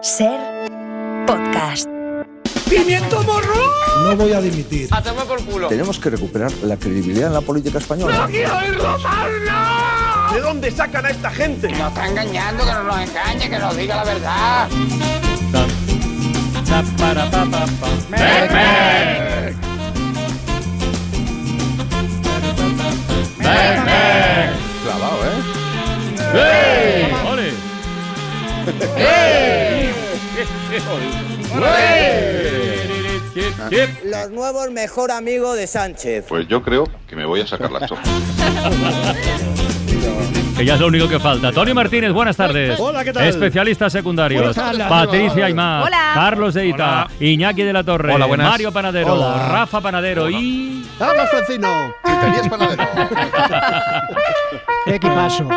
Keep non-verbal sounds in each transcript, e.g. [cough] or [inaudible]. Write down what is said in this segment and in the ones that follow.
Ser podcast. ¡Pimiento morro! No voy a dimitir. ¡A tomar por culo! Tenemos que recuperar la credibilidad en la política española. ¡No quiero oírlo más! ¿De dónde sacan a esta gente? Nos está engañando, que no nos engañe, que nos diga la verdad. Clavado, ¿eh? ¡Ole! Los nuevos mejor amigo de Sánchez. Pues yo creo que me voy a sacar la chorra. Que ya es lo único que falta. Tony Martínez, buenas tardes. Hola, ¿qué tal? Especialistas secundarios. Tardes. Patricia Aymar. Hola. Carlos de Ita. Iñaki de la Torre. Hola, buenas. Mario Panadero. Hola. Rafa Panadero y... ¡Habla, Francino! Panadero. ¡Qué [laughs] equipazo!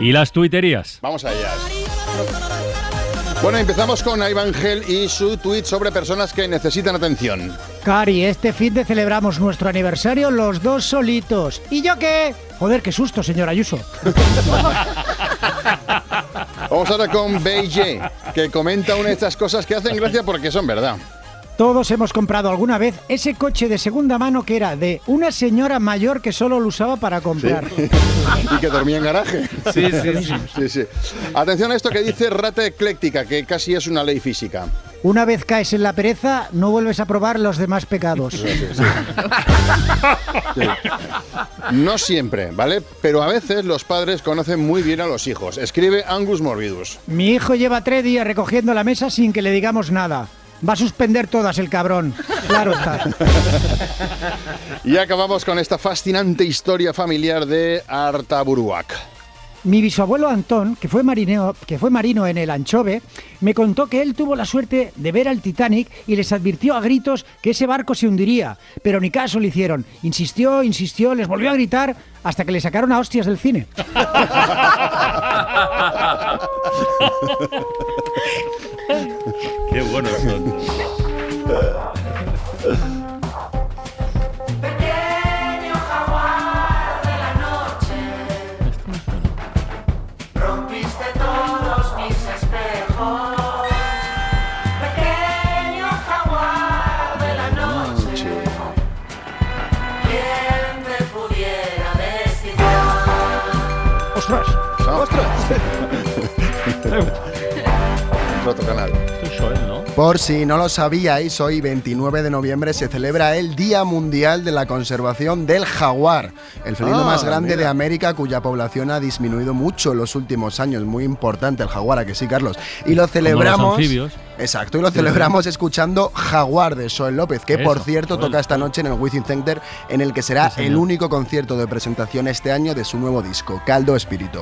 Y las tuiterías. Vamos allá. Bueno, empezamos con Gel y su tweet sobre personas que necesitan atención. Cari, este fin de celebramos nuestro aniversario los dos solitos. ¿Y yo qué? Joder, qué susto, señor Ayuso. [laughs] Vamos ahora con Beige, que comenta una de estas cosas que hacen gracia porque son verdad. Todos hemos comprado alguna vez ese coche de segunda mano que era de una señora mayor que solo lo usaba para comprar. [laughs] y que dormía en garaje. Sí, sí, sí. Sí, sí. Atención a esto que dice Rata Ecléctica, que casi es una ley física. Una vez caes en la pereza, no vuelves a probar los demás pecados. No siempre, ¿vale? Pero a veces los padres conocen muy bien a los hijos. Escribe Angus Morbidus. Mi hijo lleva tres días recogiendo la mesa sin que le digamos nada. Va a suspender todas el cabrón. Claro está. [laughs] Y acabamos con esta fascinante historia familiar de Artaburuac. Mi bisabuelo Antón, que fue, que fue marino en el Anchove, me contó que él tuvo la suerte de ver al Titanic y les advirtió a gritos que ese barco se hundiría, pero ni caso le hicieron. Insistió, insistió, les volvió a gritar hasta que le sacaron a hostias del cine. [laughs] Qué buenos son. [laughs] Otro canal. Eso es, ¿no? Por si no lo sabíais, hoy 29 de noviembre se celebra el Día Mundial de la Conservación del Jaguar, el felino Ah, más grande mira. de América cuya población ha disminuido mucho en los últimos años. Muy importante el jaguar, ¿a que sí, Carlos? Y lo celebramos... Exacto, y lo celebramos escuchando Jaguar de Soel López, que por cierto toca esta noche en el Wizzing Center, en el que será Sí, el único concierto de presentación este año de su nuevo disco, Caldo Espíritu.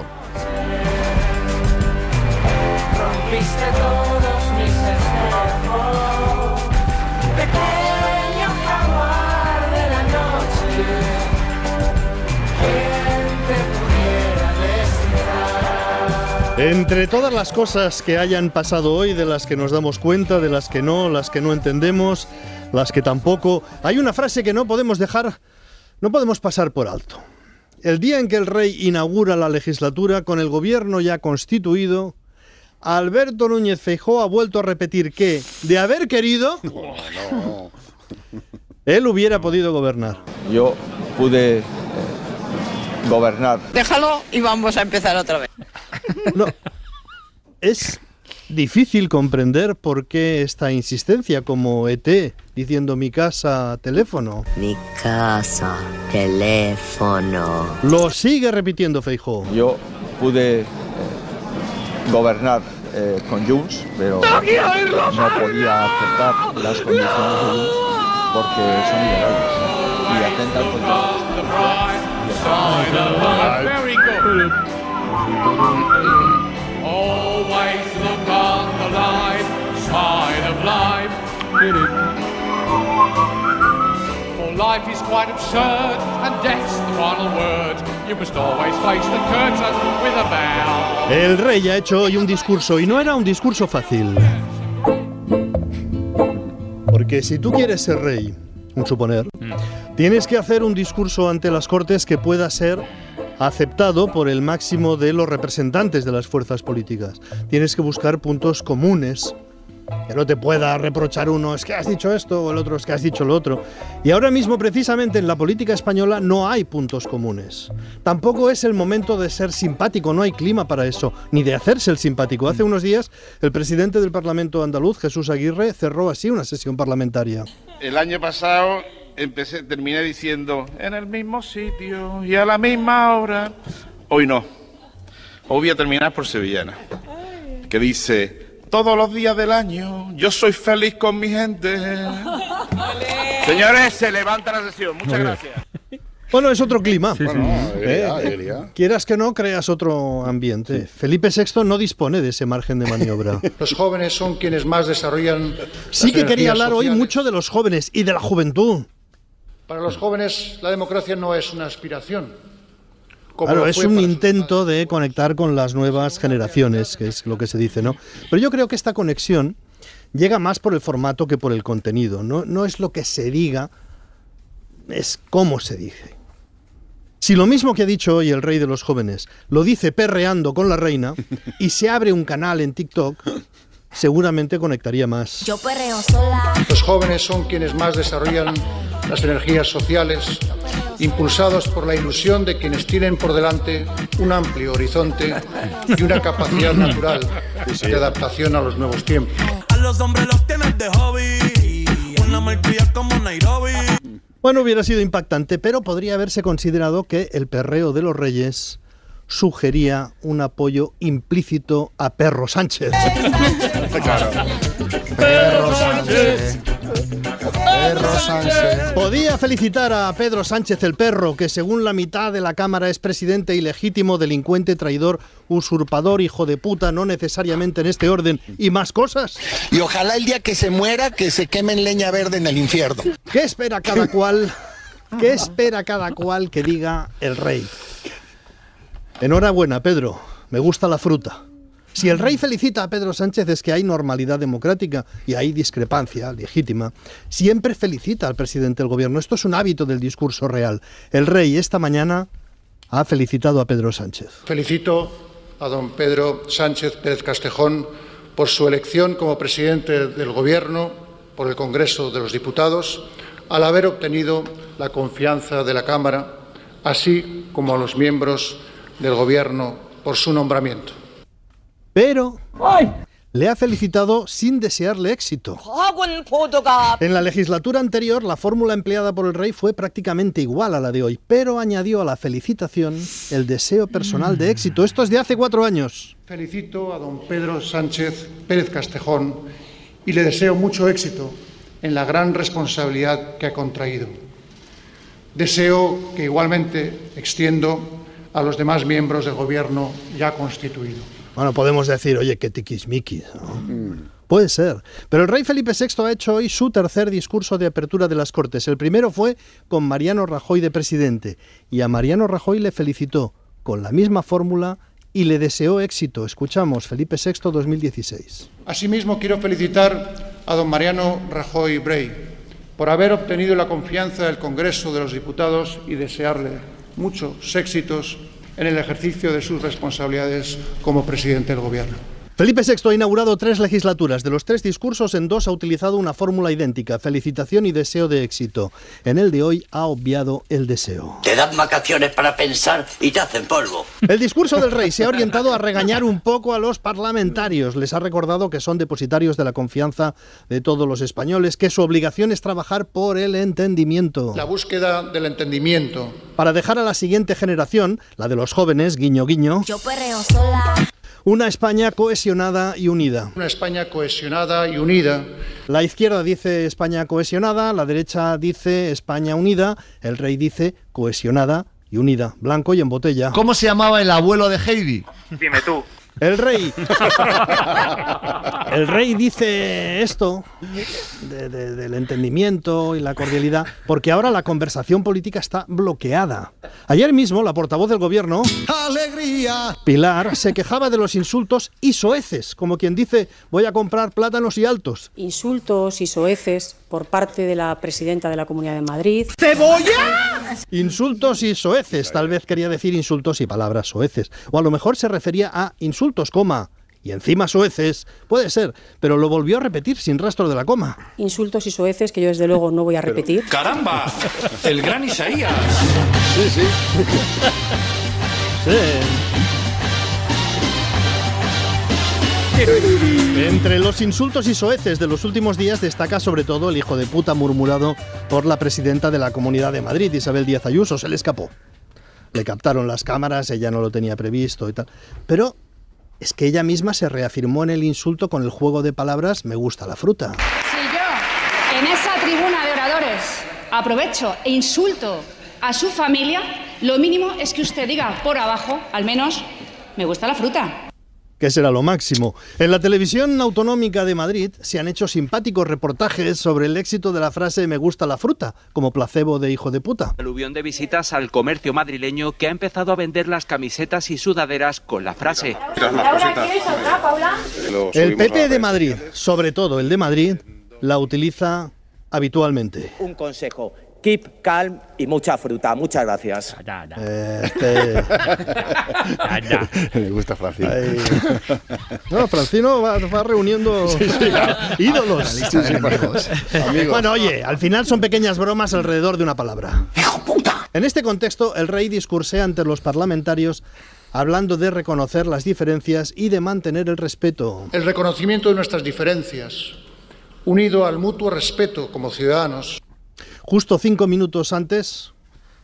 Entre todas las cosas que hayan pasado hoy, de las que nos damos cuenta, de las que no, las que no entendemos, las que tampoco, hay una frase que no podemos dejar, no podemos pasar por alto. El día en que el rey inaugura la legislatura con el gobierno ya constituido, Alberto Núñez Feijóo ha vuelto a repetir que, de haber querido, [laughs] él hubiera podido gobernar. Yo pude gobernar Déjalo y vamos a empezar otra vez. [laughs] No. Es difícil comprender por qué esta insistencia como ET diciendo mi casa, teléfono. Mi casa, teléfono. Lo sigue repitiendo Feijóo. Yo pude eh, gobernar eh, con Junts, pero no podía aceptar las condiciones de Junts porque son ilegales y atentan contra Very good. Always look on the light side of life. For life is quite absurd, and death's the final word. You must always face the curtain with a bow. El rey ha hecho hoy un discurso y no era un discurso fácil. Porque si tú quieres ser rey, un suponer, tienes que hacer un discurso ante las cortes que pueda ser aceptado por el máximo de los representantes de las fuerzas políticas. Tienes que buscar puntos comunes. Que no te pueda reprochar uno, es que has dicho esto, o el otro, es que has dicho lo otro. Y ahora mismo, precisamente en la política española, no hay puntos comunes. Tampoco es el momento de ser simpático, no hay clima para eso, ni de hacerse el simpático. Hace unos días, el presidente del Parlamento andaluz, Jesús Aguirre, cerró así una sesión parlamentaria. El año pasado empecé, terminé diciendo en el mismo sitio y a la misma hora. Hoy no. Hoy voy a terminar por sevillana. Que dice, todos los días del año yo soy feliz con mi gente. [laughs] Señores, se levanta la sesión. Muchas Muy bien. gracias. Bueno, es otro clima. Bueno, Eh, alegría, alegría. Quieras que no, creas otro ambiente. Felipe VI no dispone de ese margen de maniobra. [laughs] Los jóvenes son quienes más desarrollan. Sí las que quería hablar hoy sociales. mucho de los jóvenes y de la juventud. Para los jóvenes, la democracia no es una aspiración. Claro, es un intento de conectar con las nuevas generaciones, que es lo que se dice, ¿no? Pero yo creo que esta conexión llega más por el formato que por el contenido. No, no es lo que se diga, es cómo se dice. Si lo mismo que ha dicho hoy el rey de los jóvenes lo dice perreando con la reina y se abre un canal en TikTok, seguramente conectaría más. Yo perreo sola. Los jóvenes son quienes más desarrollan las energías sociales, impulsados por la ilusión de quienes tienen por delante un amplio horizonte y una capacidad natural de adaptación a los nuevos tiempos. A los hombres los tienes de hobby. Una como Nairobi. Bueno, hubiera sido impactante, pero podría haberse considerado que el perreo de los reyes sugería un apoyo implícito a Perro Sánchez. Perro Sánchez. Perro Sánchez. Podía felicitar a Pedro Sánchez el perro, que según la mitad de la Cámara es presidente ilegítimo, delincuente, traidor, usurpador, hijo de puta, no necesariamente en este orden, y más cosas. Y ojalá el día que se muera, que se queme en leña verde en el infierno. ¿Qué espera cada cual? ¿Qué espera cada cual que diga el rey? Enhorabuena, Pedro. Me gusta la fruta. Si el rey felicita a Pedro Sánchez es que hay normalidad democrática y hay discrepancia legítima. Siempre felicita al presidente del gobierno. Esto es un hábito del discurso real. El rey esta mañana ha felicitado a Pedro Sánchez. Felicito a don Pedro Sánchez Pérez Castejón por su elección como presidente del Gobierno por el Congreso de los Diputados, al haber obtenido la confianza de la Cámara, así como a los miembros del Gobierno por su nombramiento. Pero le ha felicitado sin desearle éxito. En la legislatura anterior, la fórmula empleada por el rey fue prácticamente igual a la de hoy, pero añadió a la felicitación el deseo personal de éxito. Esto es de hace cuatro años. Felicito a don Pedro Sánchez Pérez Castejón y le deseo mucho éxito en la gran responsabilidad que ha contraído. Deseo que igualmente extiendo a los demás miembros del Gobierno ya constituido. Bueno, podemos decir, oye, qué tiquismiquis. ¿no? Puede ser. Pero el rey Felipe VI ha hecho hoy su tercer discurso de apertura de las Cortes. El primero fue con Mariano Rajoy de presidente. Y a Mariano Rajoy le felicitó con la misma fórmula y le deseó éxito. Escuchamos Felipe VI 2016. Asimismo, quiero felicitar a don Mariano Rajoy Brey por haber obtenido la confianza del Congreso de los Diputados y desearle muchos éxitos en el ejercicio de sus responsabilidades como presidente del Gobierno. Felipe VI ha inaugurado tres legislaturas. De los tres discursos, en dos ha utilizado una fórmula idéntica, felicitación y deseo de éxito. En el de hoy ha obviado el deseo. Te dan vacaciones para pensar y te hacen polvo. El discurso del rey se ha orientado a regañar un poco a los parlamentarios. Les ha recordado que son depositarios de la confianza de todos los españoles, que su obligación es trabajar por el entendimiento. La búsqueda del entendimiento. Para dejar a la siguiente generación, la de los jóvenes, guiño guiño, Yo perreo sola. Una España cohesionada y unida. Una España cohesionada y unida. La izquierda dice España cohesionada, la derecha dice España unida, el rey dice cohesionada y unida, blanco y en botella. ¿Cómo se llamaba el abuelo de Heidi? Dime tú. El rey. El rey dice esto de- de- del entendimiento y la cordialidad porque ahora la conversación política está bloqueada. Ayer mismo la portavoz del gobierno, ¡Alegría! Pilar, se quejaba de los insultos y soeces, como quien dice voy a comprar plátanos y altos. Insultos y soeces por parte de la presidenta de la Comunidad de Madrid. ¡Cebolla! Insultos y soeces, tal vez quería decir insultos y palabras soeces. O a lo mejor se refería a insultos, coma. Y encima soeces, puede ser, pero lo volvió a repetir sin rastro de la coma. Insultos y soeces que yo desde luego no voy a repetir. ¡Caramba! El gran Isaías. Sí, sí. Entre los insultos y soeces de los últimos días destaca sobre todo el hijo de puta murmurado por la presidenta de la Comunidad de Madrid, Isabel Díaz Ayuso. Se le escapó. Le captaron las cámaras, ella no lo tenía previsto y tal. Pero es que ella misma se reafirmó en el insulto con el juego de palabras me gusta la fruta. Si yo, en esa tribuna de oradores, aprovecho e insulto a su familia, lo mínimo es que usted diga por abajo, al menos, me gusta la fruta. Que será lo máximo. En la televisión autonómica de Madrid se han hecho simpáticos reportajes sobre el éxito de la frase me gusta la fruta, como placebo de hijo de puta. Aluvión de visitas al comercio madrileño que ha empezado a vender las camisetas y sudaderas con la frase. El PP de Madrid, sobre todo el de Madrid, la utiliza habitualmente. Un consejo. Keep calm y mucha fruta. Muchas gracias. Eh, este- [laughs] [laughs] Me gusta Francino. Ay. No, Francino va, va reuniendo ídolos. Sí, sí, amigos. [laughs] Amigos. Bueno, oye, al final son pequeñas bromas alrededor de una palabra. En este contexto, el rey discursea ante los parlamentarios hablando de reconocer las diferencias y de mantener el respeto. El reconocimiento de nuestras diferencias, unido al mutuo respeto como ciudadanos, Justo cinco minutos antes,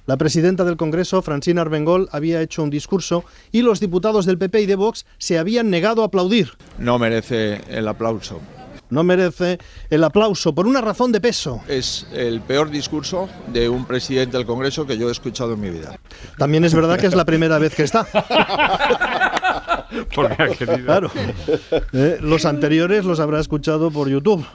la presidenta del Congreso, Francina Armengol, había hecho un discurso y los diputados del PP y de Vox se habían negado a aplaudir. No merece el aplauso. No merece el aplauso por una razón de peso. Es el peor discurso de un presidente del Congreso que yo he escuchado en mi vida. También es verdad que es la primera vez que está. [laughs] Porque ha querido. Claro. Eh, los anteriores los habrá escuchado por YouTube.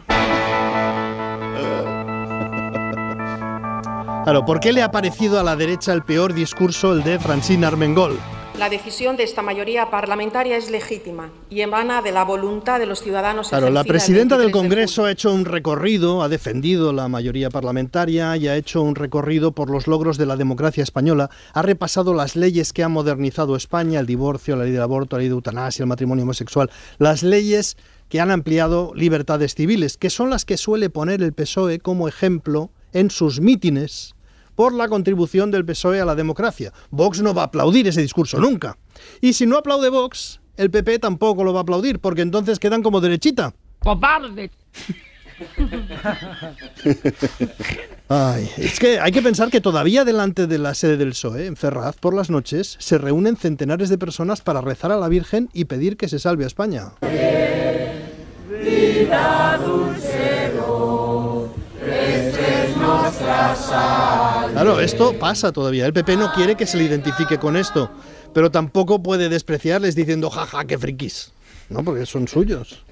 Claro, ¿por qué le ha parecido a la derecha el peor discurso el de Francine Armengol? La decisión de esta mayoría parlamentaria es legítima y emana de la voluntad de los ciudadanos. Claro, la presidenta del 23 de Congreso ha hecho un recorrido, ha defendido la mayoría parlamentaria y ha hecho un recorrido por los logros de la democracia española. Ha repasado las leyes que han modernizado España, el divorcio, la ley del aborto, la ley de eutanasia, el matrimonio homosexual, las leyes que han ampliado libertades civiles, que son las que suele poner el PSOE como ejemplo en sus mítines por la contribución del PSOE a la democracia. Vox no va a aplaudir ese discurso nunca. Y si no aplaude Vox, el PP tampoco lo va a aplaudir, porque entonces quedan como derechita. ¡Cobarde! [laughs] Ay, es que hay que pensar que todavía delante de la sede del PSOE, en Ferraz, por las noches, se reúnen centenares de personas para rezar a la Virgen y pedir que se salve a España. Claro, esto pasa todavía. El PP no quiere que se le identifique con esto, pero tampoco puede despreciarles diciendo jaja, qué frikis. No, porque son suyos.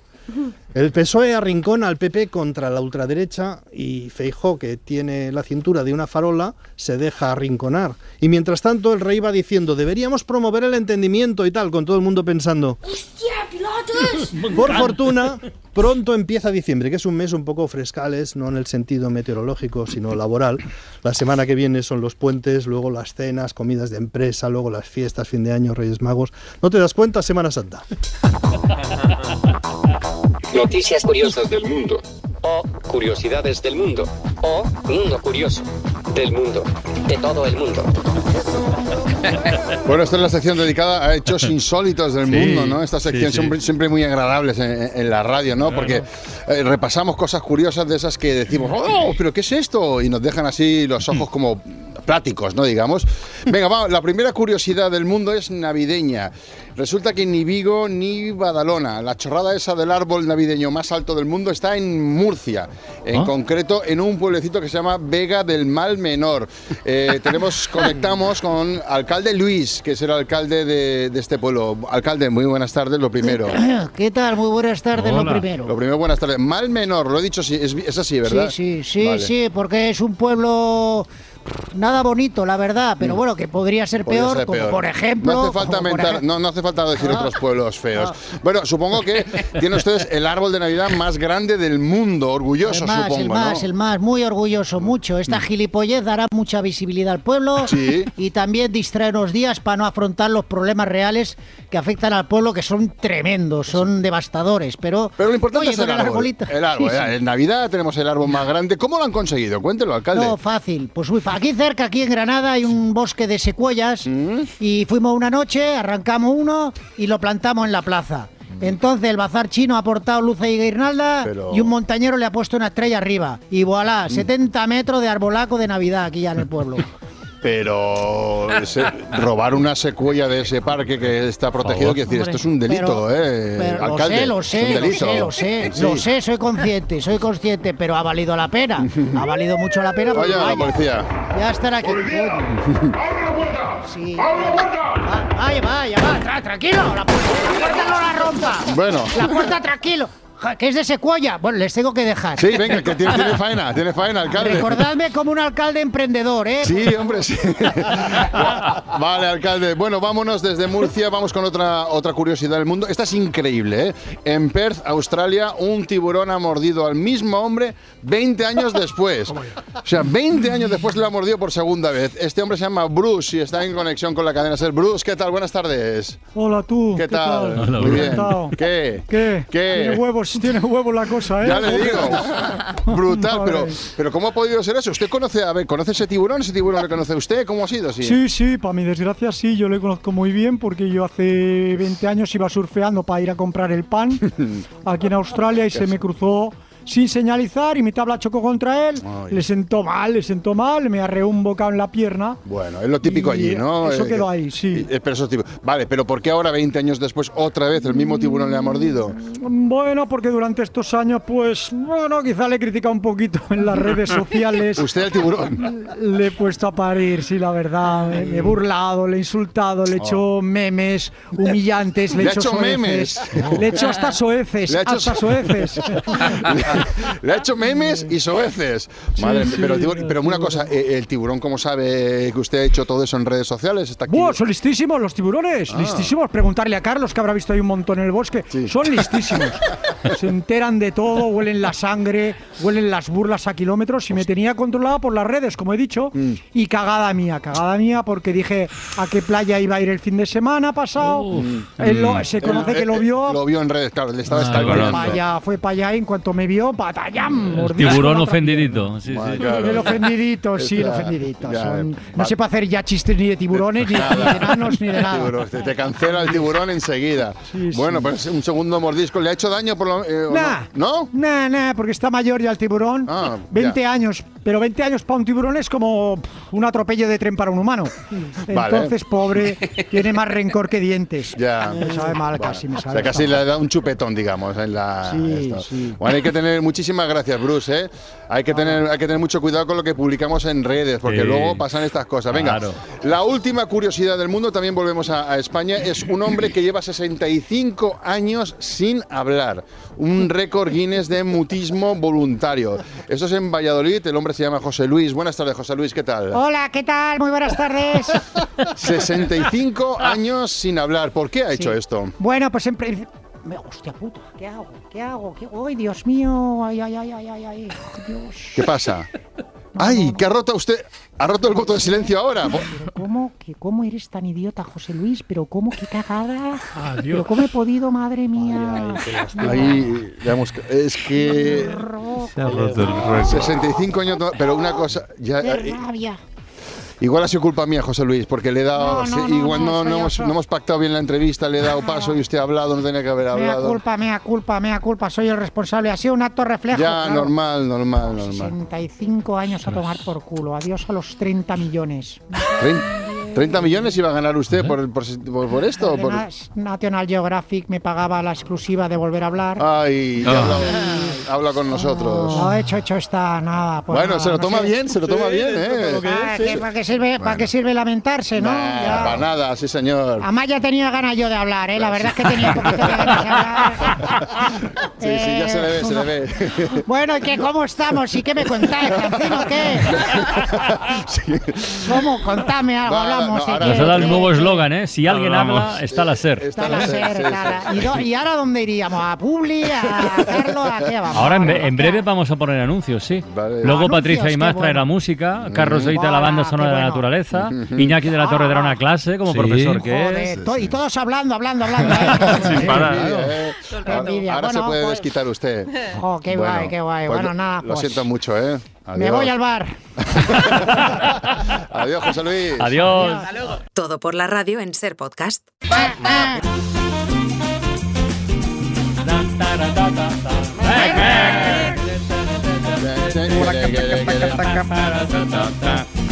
El PSOE arrincona al PP contra la ultraderecha y Feijó, que tiene la cintura de una farola, se deja arrinconar. Y mientras tanto el rey va diciendo, deberíamos promover el entendimiento y tal, con todo el mundo pensando, por fortuna, pronto empieza diciembre, que es un mes un poco frescales, no en el sentido meteorológico, sino laboral. La semana que viene son los puentes, luego las cenas, comidas de empresa, luego las fiestas, fin de año, Reyes Magos. ¿No te das cuenta? Semana Santa. [laughs] Noticias curiosas del mundo. O curiosidades del mundo. O mundo curioso. Del mundo. De todo el mundo. [laughs] Bueno, esta es la sección dedicada a hechos insólitos del Sí, mundo, ¿no? Esta sección sí, sí. Siempre, siempre muy agradables en, en la radio, ¿no? Porque eh, repasamos cosas curiosas de esas que decimos, ¡oh, pero qué es esto! Y nos dejan así los ojos como prácticos, ¿no? Digamos. Venga, vamos, la primera curiosidad del mundo es navideña. Resulta que ni Vigo ni Badalona, la chorrada esa del árbol navideño más alto del mundo está en Murcia, en ¿Ah? concreto en un pueblecito que se llama Vega del Mal Menor. Eh, [laughs] tenemos, conectamos con alcalde Luis, que es el alcalde de, de este pueblo. Alcalde, muy buenas tardes, lo primero. [clears throat] ¿Qué tal? Muy buenas tardes, lo primero. Lo primero, buenas tardes. Mal Menor, lo he dicho, sí, es, es así, ¿verdad? Sí, sí, sí, Vale. sí, porque es un pueblo nada bonito, la verdad, pero bueno, que podría ser Podría peor, ser como peor. por ejemplo. No hace falta mentar- no, no hace falta decir Ah. otros pueblos feos. Bueno, supongo que tienen ustedes el árbol de Navidad más grande del mundo, orgulloso, el más, supongo, el más, ¿no? Mm. el más, muy orgulloso, mucho. Esta gilipollez dará mucha visibilidad al pueblo Sí. y también distrae unos días para no afrontar los problemas reales que afectan al pueblo, que son tremendos, son devastadores. Pero, Pero lo importante oye, es el árbol. El árbol, Sí, sí. en Navidad tenemos el árbol más grande. ¿Cómo lo han conseguido? Cuéntelo, alcalde. No, fácil. Pues muy fácil. Aquí cerca, aquí en Granada, hay un bosque de secuoyas Mm. y fuimos una noche, arrancamos uno y lo plantamos en la plaza. Entonces el bazar chino ha aportado luces y guirnalda Pero- y un montañero le ha puesto una estrella arriba. Y voilà, Mm. 70 metros de arbolaco de Navidad aquí ya en el pueblo. [laughs] Pero ese- robar una secuela de ese parque que está protegido, quiere decir, Hombre, esto es un delito, pero- ¿eh? Pero alcalde. lo sé, lo sé, lo sé, lo sé, Sí. lo sé, soy consciente, soy consciente, pero ha valido la pena. Ha valido mucho la pena. porque Vaya, la vaya, policía. Ya estará aquí. Sí. Va- Vaya, vaya, va, tra- tranquilo. La puerta, la puerta no la rompa. Bueno. La puerta, tranquilo. Ja, Que es de secuoya. Bueno, les tengo que dejar. Sí, venga, que tiene, tiene faena, tiene faena, alcalde. Recordadme como un alcalde emprendedor, ¿eh? Sí, hombre, sí. [laughs] vale, alcalde. Bueno, vámonos desde Murcia, vamos con otra, otra curiosidad del mundo. Esta es increíble, ¿eh? En Perth, Australia, un tiburón ha mordido al mismo hombre 20 años después. O sea, 20 años después le ha mordido por segunda vez. Este hombre se llama Bruce y está en conexión con la cadena Ser. Bruce, ¿qué tal? Buenas tardes. Hola tú. ¿Qué tal? Hola, Muy bien. Encantado. ¿Qué? ¿Qué? ¿Qué? Tiene huevos, tiene huevos la cosa, ¿eh? Ya le digo. [laughs] Brutal, pero, pero ¿cómo ha podido ser eso? ¿Usted conoce, a ver, conoce ese tiburón? ¿Ese tiburón le conoce usted? ¿Cómo ha sido? Sí. Sí, sí, para mi desgracia sí, yo le conozco muy bien porque yo hace 20 años iba surfeando para ir a comprar el pan [laughs] aquí en Australia y se me cruzó sin señalizar y mi tabla chocó contra él, Ay. le sentó mal, le sentó mal, me arreó un bocado en la pierna. Bueno, es lo típico allí, ¿no? eso Eh, quedó que- ahí, sí. eh, pero eso es típico. Vale, pero ¿por qué ahora, 20 años después, otra vez el mismo tiburón le ha mordido? Bueno, porque durante estos años, pues, bueno, quizá le he criticado un poquito en las redes sociales. [laughs] ¿Usted el tiburón? Le he puesto a parir, sí, la verdad. Me me he burlado, le he insultado, le he hecho memes humillantes, le he Le hecho memes. Le he hecho hasta soeces, Le hasta so- soeces. [laughs] [laughs] [laughs] le, ha hecho memes y soeces. Madre, sí, pero, tiburón- el pero una cosa, eh, ¿el tiburón cómo sabe que usted ha hecho todo eso en redes sociales? Está aquí. ¡Buah, son listísimos los tiburones! Ah. Listísimos. Preguntarle a Carlos, que habrá visto ahí un montón en el bosque. Son listísimos. [laughs] Se enteran de todo, huelen la sangre, huelen las burlas a kilómetros y me tenía controlado por las redes, como he dicho. Mm. Y cagada mía, cagada mía, porque dije a qué playa iba a ir el fin de semana pasado. Él lo- se conoce que eh, lo eh, vio. Lo vio en redes, claro, le estaba Ah. Para allá, fue para allá y en cuanto me vio, Tiburón ofendidito. Sí, sí. claro. el ofendidito, sí, el Ya, ofendidito. ya, Son- vale. no se puede hacer ya chistes ni de tiburones, ni, ni de enanos, ni de nada. Tiburón, te, te cancela el tiburón enseguida. bueno, pues un segundo mordisco. ¿Le ha hecho daño por lo eh, Nah, no? ¿No? Nah, nah, porque está mayor ya el tiburón. Ah, 20 ya. años, pero 20 años para un tiburón es como pff, un atropello de tren para un humano. [laughs] Vale. Entonces, pobre, tiene más rencor que dientes. Ya. Me sabe mal Vale. casi, me O sabe sea, casi mal. le dado un chupetón, digamos, en la. Sí, esto. sí. Bueno, hay que tener muchísimas gracias, Bruce. ¿eh? Hay que tener, hay que tener mucho cuidado con lo que publicamos en redes, porque Sí. luego pasan estas cosas. Venga, Claro. la última curiosidad del mundo, también volvemos a, a España, es un hombre que lleva 65 años sin hablar. Un récord Guinness de mutismo voluntario. Esto es en Valladolid. El hombre se llama José Luis. Buenas tardes, José Luis. ¿Qué tal? Hola, ¿qué tal? Muy buenas tardes. [laughs] 65 años sin hablar. ¿Por qué ha hecho esto? Bueno, pues siempre. Me- Hostia puta, ¿qué hago? ¿Qué hago? ¿Qué... ¡Ay, Dios mío! ¡Ay, ay, ay, ay, ay! ay. Dios. ¿Qué pasa? ¡Ay! ¿Qué ha roto usted? ¿Ha roto el voto de silencio ahora? [laughs] ¿cómo eres tan idiota, José Luis? Pero cómo, qué cagada. Pero cómo he podido, madre mía. Ay, ay, Ahí, digamos, es que... Se ha roto el ah, 65 años, pero una cosa... Ya, eh, rabia. Igual ha sido culpa mía, José Luis, porque le he dado. No, no, igual no, hemos, pactado bien la entrevista, le he dado paso y usted ha hablado, no tenía que haber hablado. Mea culpa, mea culpa, mea culpa, soy el responsable. Ha sido un acto reflejo. Ya, normal, normal, normal. 65 años a tomar por culo. Adiós a los 30 millones. ¿30? ¿30 millones iba a ganar usted por, por, por, por esto? Además, National Geographic me pagaba la exclusiva de volver a hablar. Ay, ah. habla, con nosotros. No, hecho, hecho está, nada. Pues bueno, se lo toma bien, se lo toma bien, ¿eh? Ah, ¿Para, qué sirve, ¿para sirve lamentarse, no? Para nada, sí, señor. Además, ya tenía ganas yo de hablar, ¿eh? La verdad es que tenía poquito de ganas de hablar. [laughs] Sí, sí, ya se le ve, se le eh, ve. [laughs] Bueno, ¿y que cómo estamos? ¿Y qué me contáis, Francino, qué? [laughs] ¿Cómo? Contame algo, Va, hablamos no. Nos ha dado el nuevo eslogan, ¿eh? Si alguien habla, está la SER. ¿Y ahora dónde iríamos? ¿A Publi? ¿A Carlos? ¿A qué vamos? Ahora en breve vamos a poner anuncios, sí. Luego Patricia Imás trae la música, Carlos Oita la banda sonora de la naturaleza, [laughs] Iñaki de la Torre dará una clase como profesor que es. Y todos hablando, hablando, hablando. [laughs] ¿eh? Sin parar. Ahora eh, se puede pues- desquitar usted. qué guay, qué guay. Bueno, pues nada, Lo pues- siento mucho, ¿eh? Adiós. Me voy al bar. [laughs] Adiós, José Luis. Adiós. Todo por la radio en Ser Podcast.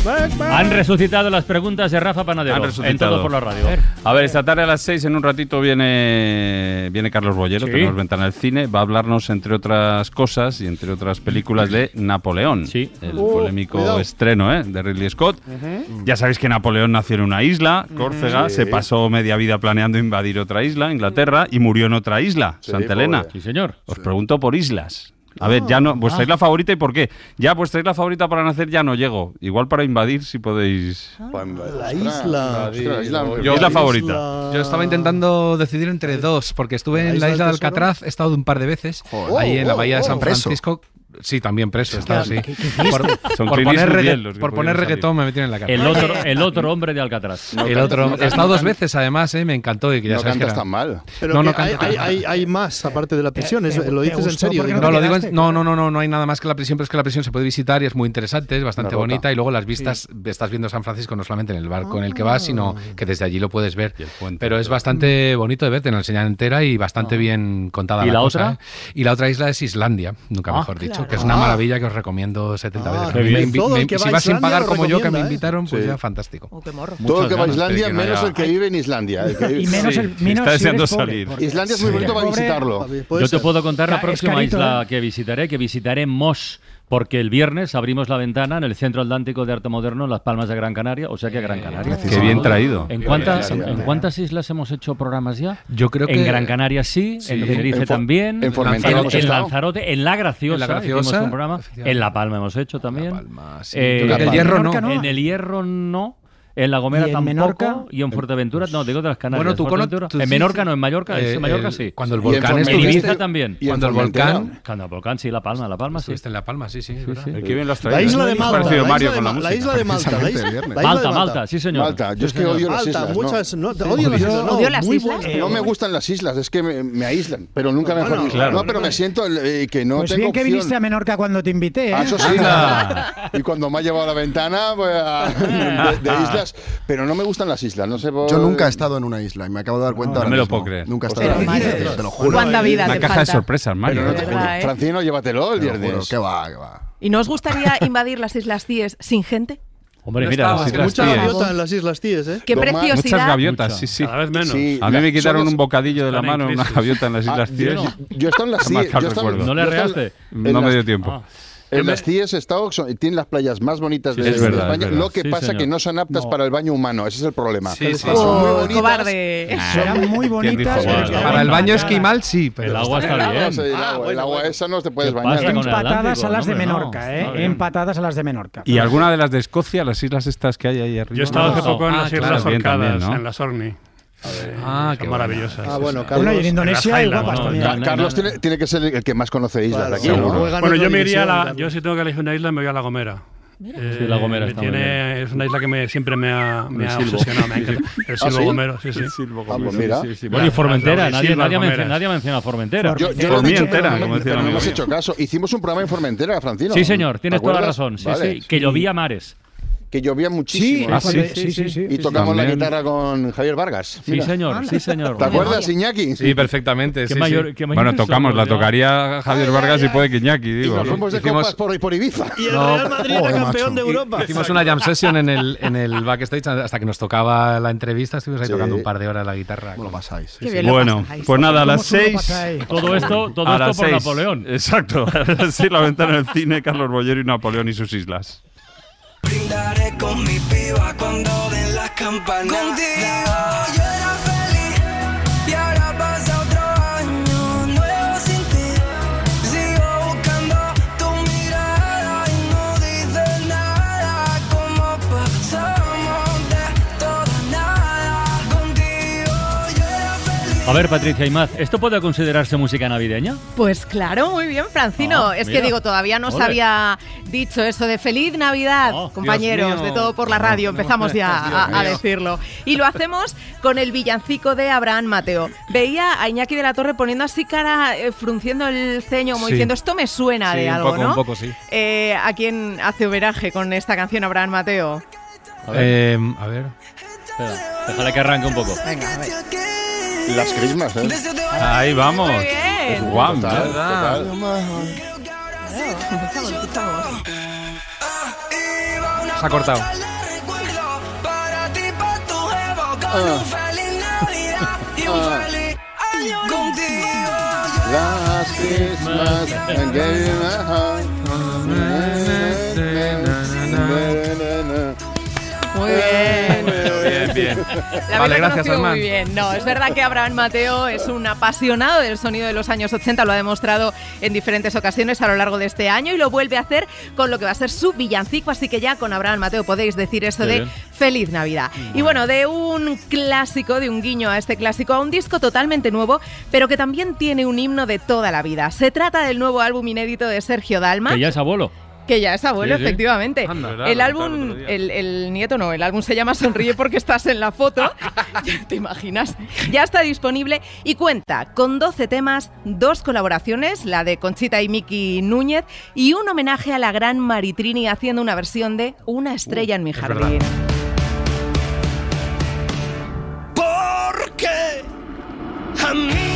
Han resucitado las preguntas de Rafa Panadero. Han resucitado. En todo por la radio. A ver, esta tarde a las seis en un ratito, viene, viene Carlos Bollero, sí. que nos ventana el cine. Va a hablarnos, entre otras cosas y entre otras películas, de Napoleón. Sí. El polémico estreno ¿eh? de Ridley Scott. Ya sabéis que Napoleón nació en una isla, Córcega. Se pasó media vida planeando invadir otra isla, Inglaterra, y murió en otra isla, Santa Elena. Sí, señor. Os pregunto por islas. A ver, ya no, vuestra isla ah. favorita y por qué. Ya, vuestra isla favorita para nacer ya no llego. Igual para invadir si podéis. La isla. Isla. Yo, favorita. Yo estaba intentando decidir entre dos, porque estuve en la isla, de Alcatraz, he estado un par de veces, ahí en la bahía de San Francisco, Sí, también preso. Estaba así. Por, poner, regga reggaetón me metieron en la cárcel. El otro, el otro hombre de Alcatraz. El otro, no, he estado dos veces, además, eh, me encantó. Y que ya no mal. Pero no, no hay, hay, más, aparte de la prisión. Eh, ¿Lo dices en serio? No, lo digo en, no, no, no, no, hay nada más que la prisión, pero es que la prisión se puede visitar y es muy interesante, es bastante bonita. Y luego las vistas, estás viendo San Francisco no solamente en el barco en el que vas, sino que desde allí lo puedes ver. Pero es bastante bonito de ver, te lo enseñan entera y bastante bien contada. ¿Y la otra? Y la otra isla es Islandia, nunca ah, mejor dicho que es una maravilla que os recomiendo 70 ah, veces. Si vas sin pagar como yo, que me ¿eh? invitaron, pues sí. ya fantástico. Todo el que va a Islandia, menos el que vive en Islandia. Eh, y menos el Está deseando salir. Islandia es muy bonito para visitarlo. Yo te puedo contar la próxima isla que visitaré, que visitaré Moss porque el viernes abrimos la ventana en el Centro Atlántico de Arte Moderno en Las Palmas de Gran Canaria, o sea que Gran eh, Canaria. Qué bien traído. ¿En cuántas, islas hemos hecho programas ya? Yo creo que... En Gran Canaria sí, en Tenerife también, en, Formentera en, en Lanzarote, en La Graciosa, en la Graciosa un programa, en La Palma hemos hecho también. La Palma, sí. Eh, en, el Hierro no. En el Hierro no. En La Gomera y en tampoco. Menorca, y en Fuerteventura, no, digo de las Canarias. Bueno, tú, Fuerteventura, tú, en Menorca, no, en Mallorca, eh, en Mallorca el, sí. Cuando el volcán en Ibiza también. Y cuando el volcán. Cuando el volcán, sí, La Palma, La Palma, sí. está en La Palma, sí, sí. El que bien las La isla de Malta. La isla de Malta. Malta, Malta, sí, señor. Malta, yo es que odio las islas. Muchas, no, odio las islas. No me gustan las islas, es que me aíslan, pero nunca me han No, pero me siento eh, que no pues tengo. Pues bien que viniste a Menorca cuando te invité. ¿eh? Ah, eso sí. Ah. Y cuando me ha llevado a la ventana, de islas islas, pero no me gustan las islas. No sé por... Yo nunca he estado en una isla y me acabo de dar cuenta. No, no me lo puedo creer. Nunca he estado en una isla. Te lo juro. ¿Cuánta vida Una te caja falta? de sorpresas, Mario. No ¿eh? Francino, llévatelo el 10 de Que va, que va. ¿Y no os gustaría [laughs] invadir las Islas Cíes sin gente? Hombre, no mira, las muchas gaviotas en las Islas Tíes, ¿eh? Qué Toma, preciosidad. Muchas gaviotas, Mucha. sí, sí. Cada vez menos. Sí, a mí me quitaron un bocadillo de la mano, una gaviota en las ah, Islas ah, Tíes. Yo, no. yo, he en las Tíes. No, no le reaste. No me dio tiempo. Ah. En las Tíes tienen las playas más bonitas de, España. Lo que pasa señor. que no son aptas para el baño humano. Ese es el problema. Son muy bonitas. para el baño esquimal sí, pero el agua está bien. el agua, ah, ah, esa no te puedes bañar. Empatadas a las de Menorca, ¿eh? Empatadas a las de Menorca. Y alguna de las de Escocia, las islas estas que hay ahí arriba. Yo he estado hace poco en las ah, Islas Orcadas, en las Orni. Ah, qué maravillosa. Ah, bueno, Carlos, y en Indonesia igual no, no, no, Carlos tiene, tiene, que ser el que más conoce islas claro, aquí. Sí, bueno, yo me iría a la, yo si tengo que elegir una isla me voy a La Gomera. Eh, sí, la Gomera está tiene. Es una isla que me, siempre me ha, me ha obsesionado. Me ha encantado. [laughs] El Silbo ¿Ah, sí? Gomero, sí, sí. Ah, pues Gomero. Mira. Bueno, y Formentera. Nadie, nadie, menciona, nadie, menciona, Formentera. Yo, yo Formentera, no, no hemos hecho caso. Hicimos un programa en Formentera, Francino. Sí, señor. Tienes toda la razón. Sí, sí. Que llovía mares que llovía muchísimo. Sí, Ah, sí, sí, sí, sí, Y tocamos la También. guitarra con Javier Vargas. Sí, señor, sí, señor. ¿Te acuerdas, Iñaki? Sí, perfectamente. Qué sí, mayor- sí. qué mayores Bueno, tocamos, la ¿no? tocaría Javier Vargas y puede que Iñaki, Y digo. nos ¿no? fuimos de Hicimos- por, por Ibiza. Y el No, Real Madrid era joder, campeón macho. de Europa. Hicimos una jam session en el, en el backstage hasta que nos tocaba la entrevista. Estuvimos ahí Sí. tocando un par de horas la guitarra. ¿Cómo lo pasáis? Qué bien lo Bueno, pasáis. pues nada, a ¿Cómo las seis. Todo esto, todo a esto las por seis. Napoleón. Exacto. [laughs] Sí, la ventana del cine, Carlos Bollero y Napoleón y sus islas. Con mi piba cuando den las campanas. Contigo A ver, Patricia Imaz, ¿esto puede considerarse música navideña? Pues claro, muy bien, Francino. Ah, es mira. que digo, todavía no se había dicho eso de feliz Navidad, Oh, compañeros, de todo por la radio. [laughs] Empezamos ya a, decirlo. Y lo hacemos con el villancico de Abraham Mateo. Veía a Iñaki de la Torre poniendo así cara, eh, frunciendo el ceño, como Sí. diciendo, esto me suena Sí, de un algo, poco, ¿no? un poco, sí. Eh, ¿A quién hace homenaje con esta canción Abraham Mateo? A ver, Eh, a ver. espera, déjale que arranque un poco. Venga, a ver. Las crismas, ¿eh? Ahí vamos. Guau, Total, ¿verdad? escuchamos. Se ha cortado. Ah. contigo. Las Christmas. Muy bien. Bien. [laughs] La Vale, gracias, Armand. muy bien. No, es verdad que Abraham Mateo es un apasionado del sonido de los años 80, lo ha demostrado en diferentes ocasiones a lo largo de este año y lo vuelve a hacer con lo que va a ser su villancico, así que ya con Abraham Mateo podéis decir eso Qué de bien. Feliz Navidad. Y bueno, de un clásico, de un guiño a este clásico, a un disco totalmente nuevo, pero que también tiene un himno de toda la vida. Se trata del nuevo álbum inédito de Sergio Dalma. Que ya es abuelo. Que ya es abuelo, Sí, sí. efectivamente. Anda, ¿verdad? el álbum, el nieto no, el álbum se llama Sonríe porque estás en la foto. [laughs] Ya ¿Te imaginas? Ya está disponible y cuenta con 12 temas, dos colaboraciones, la de Conchita y Miki Núñez, y un homenaje a la gran Maritrini haciendo una versión de Una estrella en mi verdad. jardín. Porque a mí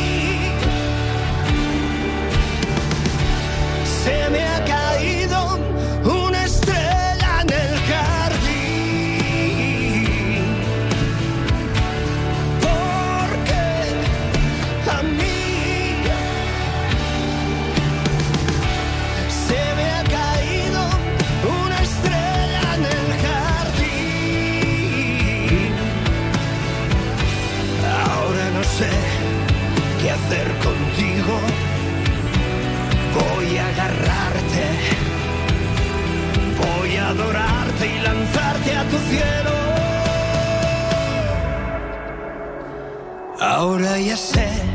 adorarte y lanzarte a tu cielo. Ahora ya sé.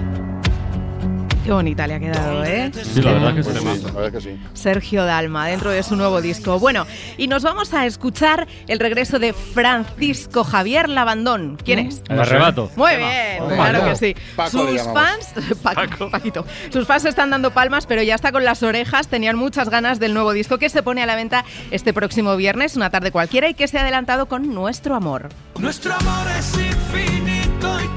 Qué bonita le ha quedado, ¿eh? Sí, la verdad que sí. Pues sí, la verdad que sí. Sergio Dalma, dentro de su nuevo disco. Bueno, y nos vamos a escuchar el regreso de Francisco Javier Labandón. ¿Quién es? El arrebato. Muy bien, claro que sí. Paco Sus fans, [laughs] Paco, Paquito, sus fans están dando palmas, pero ya está con las orejas. Tenían muchas ganas del nuevo disco que se pone a la venta este próximo viernes, una tarde cualquiera, y que se ha adelantado con Nuestro Amor. Nuestro amor es infinito y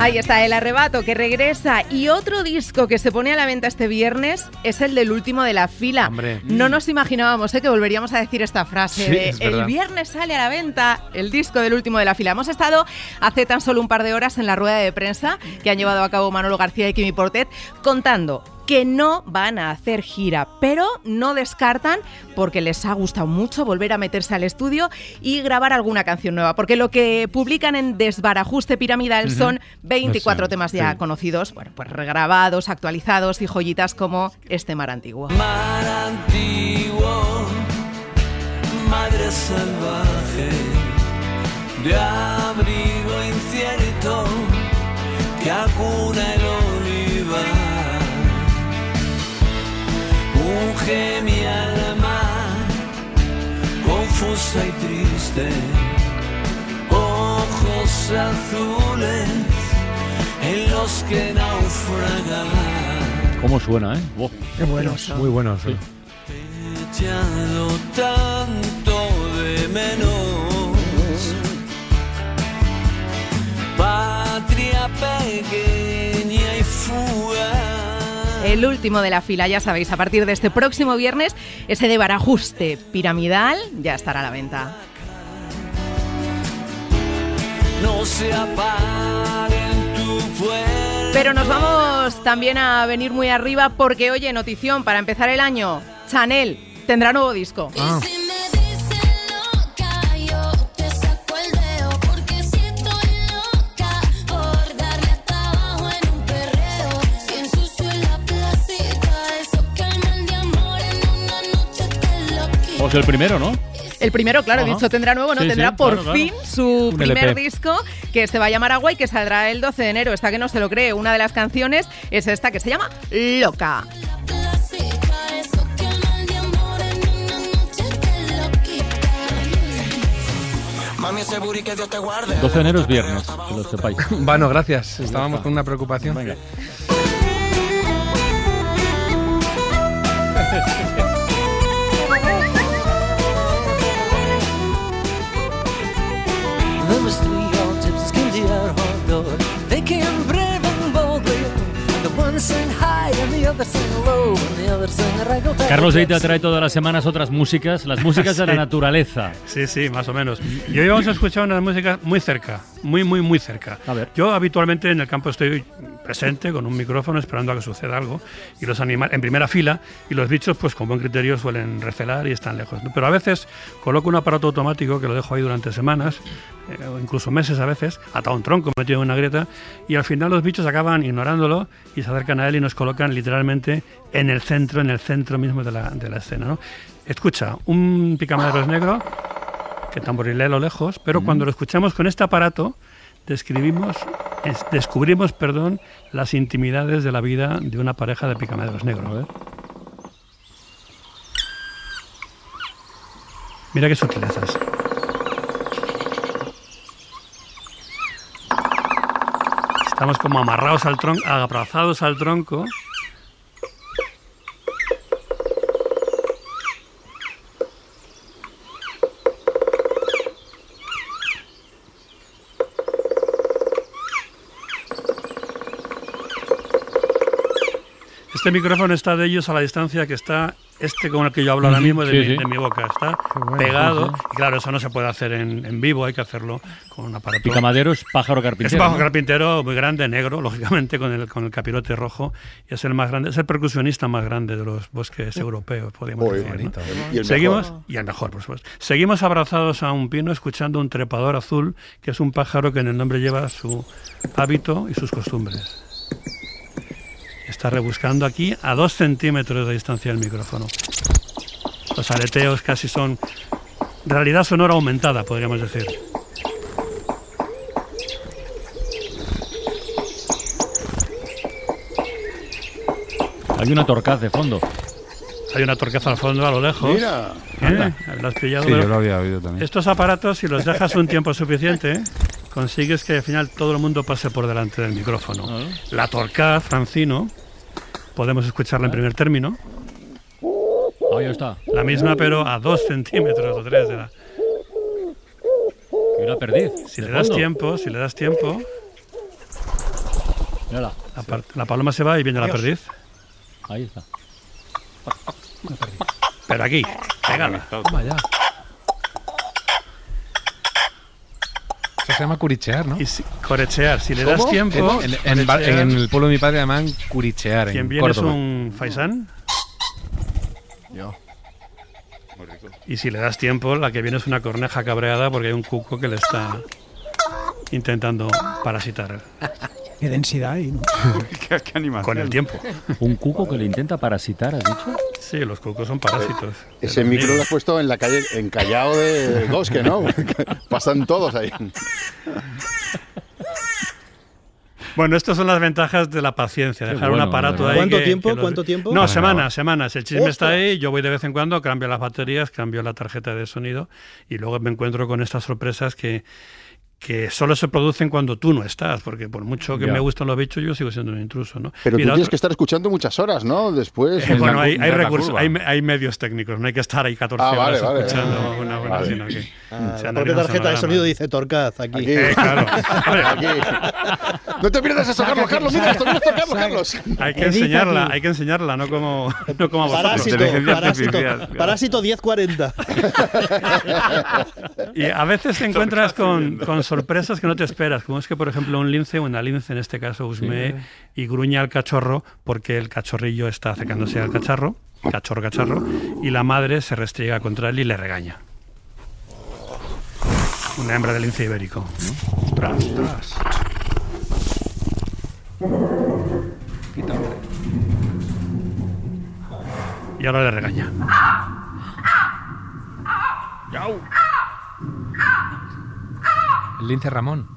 Ahí está el arrebato que regresa y otro disco que se pone a la venta este viernes es el del último de la fila. Hombre. No nos imaginábamos ¿eh? que volveríamos a decir esta frase Sí, de es el viernes sale a la venta el disco del último de la fila. Hemos estado hace tan solo un par de horas en la rueda de prensa que han llevado a cabo Manolo García y Kimi Portet contando que no van a hacer gira, pero no descartan, porque les ha gustado mucho, volver a meterse al estudio y grabar alguna canción nueva, porque lo que publican en Desbarajuste Piramidal son 24 Eso, temas ya sí. conocidos, bueno, pues regrabados, actualizados y joyitas como este mar antiguo. Mar antiguo, madre salvaje, de abrigo incierto que acuna Unge mi alma, confusa y triste, ojos azules en los que naufragan. ¿Cómo suena, eh? Buah. Qué buenos. Muy bueno. sí. echado tanto de menos. Patria pequeña. El último de la fila, ya sabéis, a partir de este próximo viernes, ese de Barajuste Piramidal ya estará a la venta. No se. Pero nos vamos también a venir muy arriba porque, oye, notición, para empezar el año, Chanel tendrá nuevo disco. Ah. Pues el primero, ¿no? El primero, claro, Ajá. dicho tendrá nuevo, no Sí, sí, tendrá por claro, claro. fin su Un primer LP. disco que se va a llamar Agua y que saldrá el 12 de enero. Está que no se lo cree. Una de las canciones es esta que se llama Loca. Placita, eso que el mal de amor en una noche te lo quita. Mami, ese booty que Dios te guarde. 12 de enero es viernes, que lo sepáis. [laughs] Bueno, gracias. Estábamos con una preocupación. Venga. [laughs] Carlos Eita trae todas las semanas otras músicas, las músicas de la [laughs] naturaleza. Sí, sí, más o menos. Y hoy vamos a escuchar unas músicas muy cerca, muy, muy, muy cerca. Yo habitualmente en el campo estoy presente con un micrófono esperando a que suceda algo y los animales en primera fila y los bichos pues con buen criterio suelen recelar y están lejos. ¿no? Pero a veces coloco un aparato automático que lo dejo ahí durante semanas eh, o incluso meses a veces, atado a un tronco, metido en una grieta y al final los bichos acaban ignorándolo y se acercan a él y nos colocan literalmente en el centro, en el centro mismo de la, de la escena. ¿no? Escucha, un picamadero negro que tamborilea a lo lejos, pero cuando lo escuchamos con este aparato, describimos, es- descubrimos perdón, las intimidades de la vida de una pareja de picamaderos negros. Mira qué sutilezas. Estamos como amarrados al tronco, abrazados al tronco. Este micrófono está de ellos a la distancia que está este con el que yo hablo ahora mismo de, sí, mi, sí. de mi boca. Está bueno, pegado. sí, sí. Y claro, eso no se puede hacer en, en vivo, hay que hacerlo con un aparato. Picamadero es pájaro Es carpintero. un pájaro ¿no? carpintero muy grande, negro, [laughs] lógicamente, con el, con el capirote rojo. Y es el más grande, es el percusionista más grande de los bosques europeos, podríamos Muy decir. ¿no? bonito. Y el Seguimos, mejor. y el mejor, por supuesto. Seguimos abrazados a un pino escuchando un trepador azul, que es un pájaro que en el nombre lleva su hábito y sus costumbres. Está rebuscando aquí a dos centímetros de distancia del micrófono. Los aleteos casi son realidad sonora aumentada, podríamos decir. Hay una torcaz de fondo. Hay una torcaza al fondo a lo lejos. Mira. ¿Eh? ¿Lo has pillado? Sí, yo lo había oído también. Estos aparatos, si los dejas un tiempo suficiente, consigues que al final todo el mundo pase por delante del micrófono. La torcaz, Francino, podemos escucharla en primer término. Ahí está. La misma, pero a dos centímetros o tres de la. Y una perdiz. Si le das fondo. tiempo, si le das tiempo. Mírala. La, la paloma se va y viene la perdiz. Ahí está. Pero aquí, pégala. Toma ya. Esa se llama curichear, ¿no? Y si- corechear, si le das ¿Cómo? tiempo. En, en- en en el pueblo de mi padre llaman curichear. en Quien viene es un faisán. Yo. Y si le das tiempo, la que viene es una corneja cabreada porque hay un cuco que le está intentando parasitar. [laughs] Qué densidad ahí, ¿no? [laughs] ¿Qué, qué animación. Con el tiempo. Un cuco que le intenta parasitar, ¿has dicho? Sí, los cucos son parásitos. Ese micro lo has puesto en la calle, en Callao de Bosque, ¿no? [laughs] Pasan todos ahí. Bueno, estas son las ventajas de la paciencia, dejar un aparato ahí. ¿Cuánto que- tiempo? que los- ¿Cuánto tiempo? No, Bueno. semanas, semanas. El chisme está ahí, yo voy de vez en cuando, cambio las baterías, cambio la tarjeta de sonido y luego me encuentro con estas sorpresas que, que solo se producen cuando tú no estás, porque por mucho que Ya. me gustan los bichos, yo sigo siendo un intruso, ¿no? Pero Mira, tú tienes otro- que estar escuchando muchas horas, ¿no? Después. Eh, bueno, hay, hay recursos, hay, me- hay medios técnicos, no hay que estar ahí 14 Ah, vale, horas vale. escuchando una buena, Vale. sino que Ah, la propia tarjeta de sonido dice Torcaz aquí. Aquí. Eh, claro. Hombre, No te pierdas esto, Carlos, Carlos, mira esto, mira esto, Carlos, Carlos. Hay que enseñarla, hay que enseñarla, no como, no como vosotros. Parásito, parásito, artificial. parásito 1040. Y a veces te encuentras con, con sorpresas que no te esperas, como es que, por ejemplo, un lince, una lince, en este caso Usme, y gruña al cachorro porque el cachorrillo está acercándose al cacharro, cachorro, cacharro, y la madre se restriega contra él y le regaña. Una hembra de lince ibérico. ¿no? Ostras. Y ahora le regaña. El lince Ramón.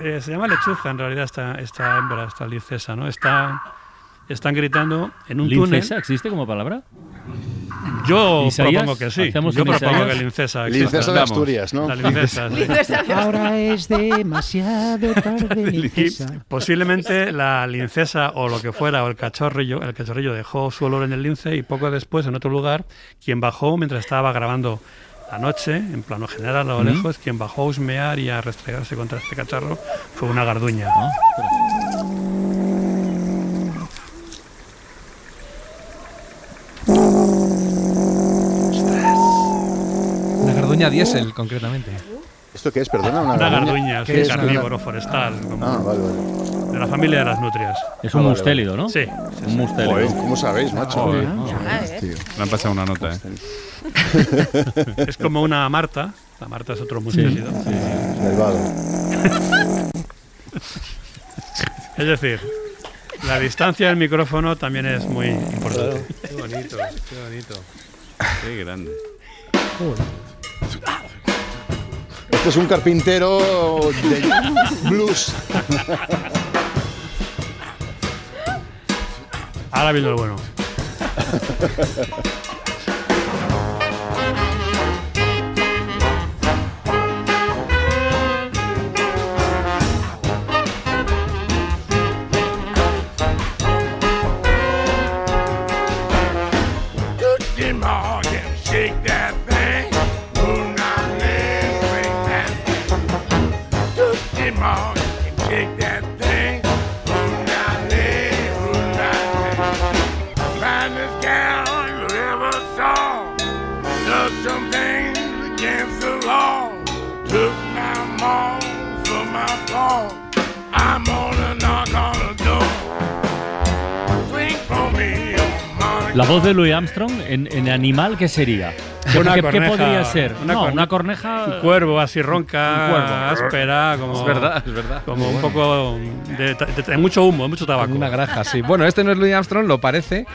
Eh, se llama lechuza en realidad esta, esta hembra, esta lincesa, ¿no? Está, están gritando en un túnel. ¿Lincesa existe como palabra? Yo Isaías, propongo que sí. hacemos Yo propongo Isaías. que lincesa Lincesa exista. de Asturias, ¿no? La lincesa, sí. Ahora es demasiado tarde, [laughs] lincesa. posiblemente la lincesa o lo que fuera, o el cachorrillo, el cachorrillo dejó su olor en el lince y poco después, en otro lugar, quien bajó mientras estaba grabando la noche, en plano general a lo Mm. lejos, quien bajó a husmear y a restregarse contra este cacharro fue una garduña. Una garduña diésel, concretamente. ¿Esto qué es? Perdona, una, Una garduña, es ¿Qué un es? carnívoro forestal, como Ah, vale, vale. de la familia de las nutrias. Es un Ah, vale, mustélido, ¿no? Sí, Un mustélido. Joder, ¿Cómo sabéis, macho? Joder. Ah, ¿eh? Tío. Me han pasado una nota, ¿eh? [laughs] Es como una marta. La marta es otro mustélido. Es decir, la distancia del micrófono también es muy importante. Qué bonito, qué bonito. Qué grande. Este es un carpintero de blues. Ahora viendo el bueno. Against the law. Took my mom from my paw. I'm gonna knock on the door. Swing for me, Monica. La voz de Louis Armstrong en, en animal, ¿qué sería? ¿Qué, Una qué- qué corneja, podría ser? una no, corne- una corneja. Un cuervo así ronca, Un cuervo. áspera, como. Es verdad, es verdad. Como un poco de, de- de mucho humo, de mucho tabaco. Una granja, sí. Bueno, este no es Louis Armstrong, lo parece,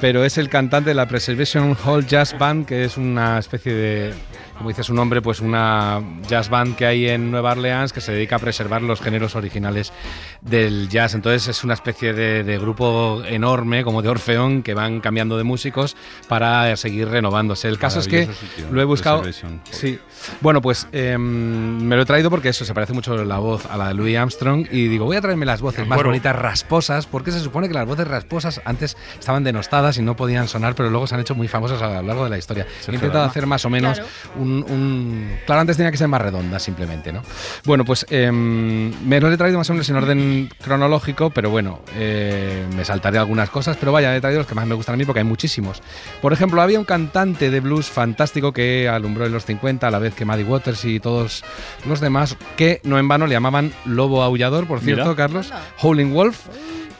pero es el cantante de la Preservation Hall Jazz Band, que es una especie de, como dice su nombre, pues una jazz band que hay en Nueva Orleans que se dedica a preservar los géneros originales del jazz. Entonces es una especie de, de grupo enorme, como de Orfeón, que van cambiando de músicos para seguir renovándose. El caso es que sitio, lo he buscado. Sí. Bueno, pues em, me lo he traído porque eso se parece mucho la voz a la de Louis Armstrong y digo, voy a traerme las voces más acuerdo. bonitas, rasposas, porque se supone que las voces rasposas antes estaban denostadas y no podían sonar, pero luego se han hecho muy famosas a lo largo de la historia. He intentado hacer más o menos Claro. un, un- Claro, antes tenía que ser más redonda, simplemente, ¿no? Bueno, pues em, me lo he traído más o menos en orden cronológico, pero bueno, eh, me saltaré algunas cosas, pero vaya, he traído los que más me gustan a mí porque hay muchísimos. Por ejemplo, había un cantante de blues fantástico que alumbró en los 50, a la vez que Maddie Waters y todos los demás, que no en vano le llamaban Lobo Aullador, por cierto, Mira. Carlos, Howling Wolf,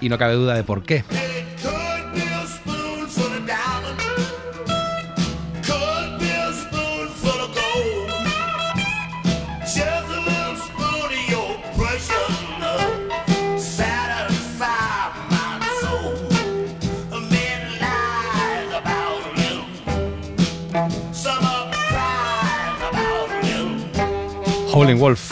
y no cabe duda de por qué. Howling Wolf.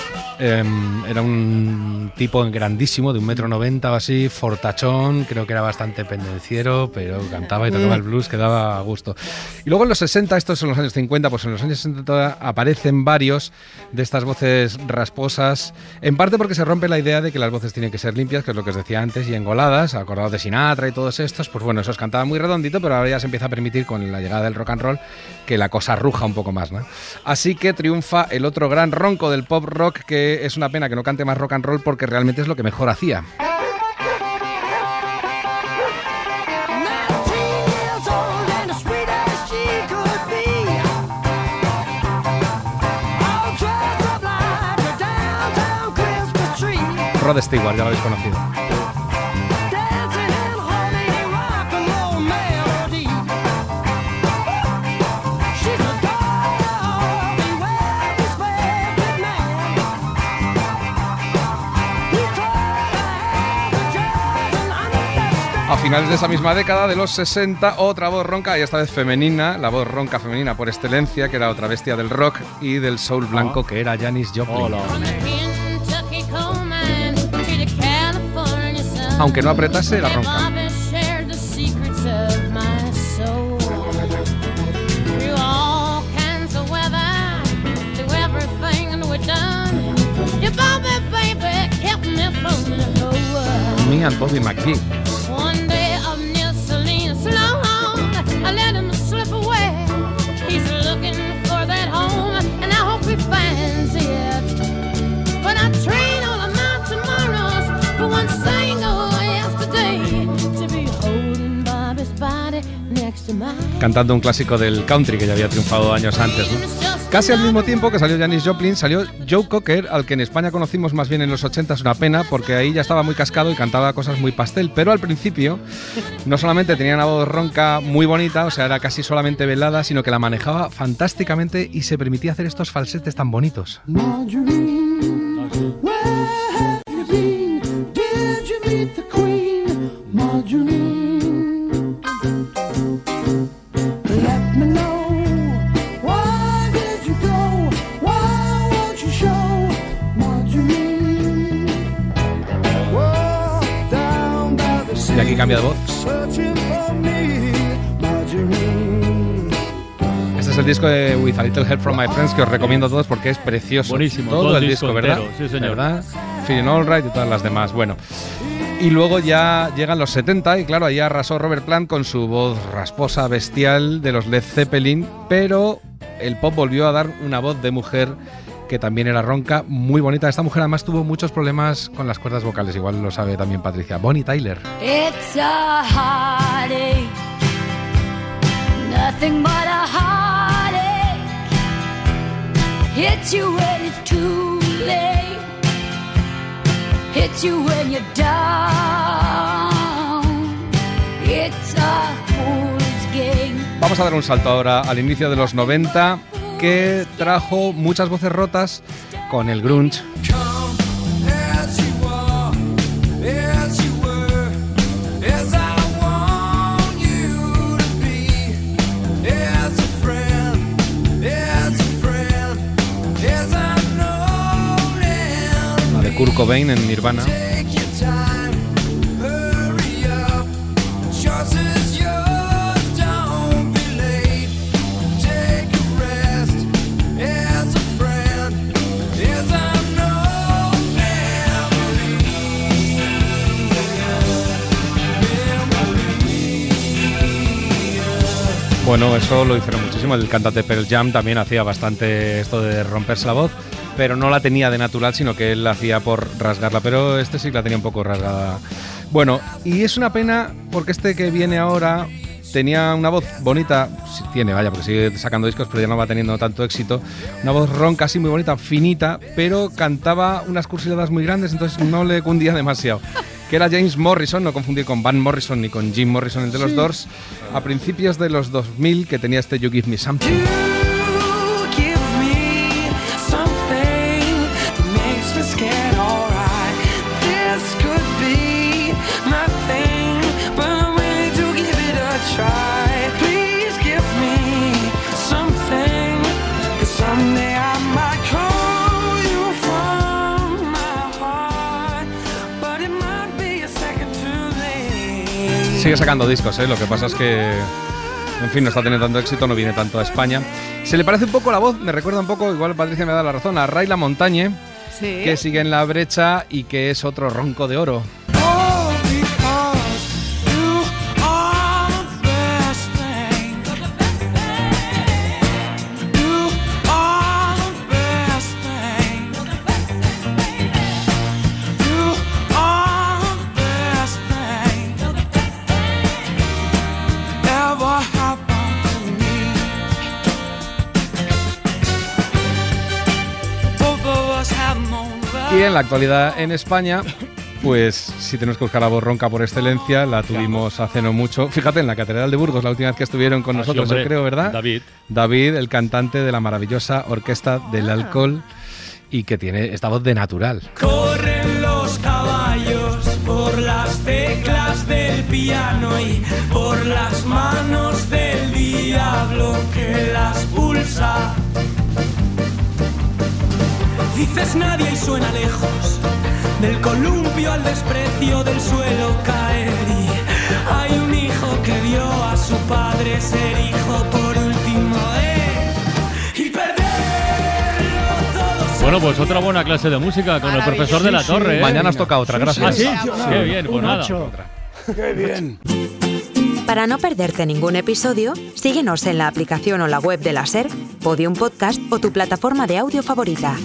Em, era un tipo grandísimo, de un metro noventa o así, fortachón, creo que era bastante pendenciero, pero cantaba y tocaba el blues que daba gusto. Y luego en los 60, estos son los años 50, pues en los años 60 aparecen varios de estas voces rasposas, en parte porque se rompe la idea de que las voces tienen que ser limpias, que es lo que os decía antes, y engoladas, acordados de Sinatra y todos estos, pues bueno, esos cantaban muy redondito, pero ahora ya se empieza a permitir con la llegada del rock and roll que la cosa ruja un poco más, ¿no? Así que triunfa el otro gran ronco del pop rock, que es una pena que no cante más rock and roll porque realmente es lo que mejor hacía. Rod Stewart, ya lo habéis conocido. A finales de esa misma década, de los 60, otra voz ronca, y esta vez femenina, la voz ronca femenina por excelencia, que era otra bestia del rock y del soul blanco, que era Janis Joplin. Aunque no apretase, era ronca. Bobby shared the secrets Cantando un clásico del country que ya había triunfado años antes. ¿no? Casi al mismo tiempo que salió Janis Joplin, salió Joe Cocker, al que en España conocimos más bien en los 80, es una pena, porque ahí ya estaba muy cascado y cantaba cosas muy pastel. Pero al principio, no solamente tenía una voz ronca muy bonita, o sea, era casi solamente velada, sino que la manejaba fantásticamente y se permitía hacer estos falsetes tan bonitos. Did you meet the Y aquí cambia de voz. Este es el disco de With a Little Help from My Friends que os recomiendo a todos porque es precioso. Buenísimo, Todo, todo el disco, disco ¿verdad? sí, señor. ¿Verdad? Feeling Alright y todas las demás. Bueno. Y luego ya llegan los 70 y claro, ahí arrasó Robert Plant con su voz rasposa, bestial de los Led Zeppelin, pero el pop volvió a dar una voz de mujer que también era ronca, muy bonita. Esta mujer además tuvo muchos problemas con las cuerdas vocales, igual lo sabe también Patricia. Bonnie Tyler. It's a heartache, nothing but a heartache. Hits you when it's too late, hits you when you're down. It's a fool's game. Vamos a dar un salto ahora al inicio de los 90 que trajo muchas voces rotas con el grunge. De Kurt Cobain en Nirvana. Bueno, eso lo hicieron muchísimo. El cantante Pearl Jam también hacía bastante esto de romperse la voz, pero no la tenía de natural, sino que él la hacía por rasgarla. Pero este sí la tenía un poco rasgada. Bueno, y es una pena porque este que viene ahora tenía una voz bonita, tiene, vaya, porque sigue sacando discos, pero ya no va teniendo tanto éxito. Una voz ronca, así muy bonita, finita, pero cantaba unas cursiladas muy grandes, entonces no le cundía demasiado. Que era James Morrison, no confundir con Van Morrison ni con Jim Morrison, el de los Sí. Doors, a principios de los 2000, que tenía este You Give Me Something. Sigue sacando discos, ¿eh? lo que pasa es que, en fin, no está teniendo tanto éxito, no viene tanto a España. Se le parece un poco la voz, me recuerda un poco, igual Patricia me da la razón, a Ray La Montañe, Sí. que sigue en la brecha y que es otro ronco de oro. All en la actualidad en España, pues si tenemos que buscar la voz ronca por excelencia, la tuvimos hace no mucho. Fíjate, en la Catedral de Burgos, la última vez que estuvieron con Ah, nosotros, yo creo, ¿verdad? David. David, el cantante de la maravillosa Orquesta del Alcohol y que tiene esta voz de natural. Corren los caballos por las teclas del piano y por las manos del diablo que las pulsa. Dices nadie y suena lejos, del columpio al desprecio del suelo caer y hay un hijo que vio a su padre ser hijo por última vez y perderlo todo. Bueno, pues otra buena clase de música con el profesor de la Sí, sí. Torre. ¿eh? Mañana os toca otra, gracias. ¿Ah, sí? Sí. Qué bien, pues nada. Qué bien. Para no perderte ningún episodio, síguenos en la aplicación o la web de la SER, Podium Podcast o tu plataforma de audio favorita.